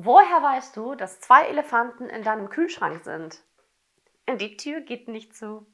Woher weißt du, dass zwei Elefanten in deinem Kühlschrank sind? Die Tür geht nicht zu.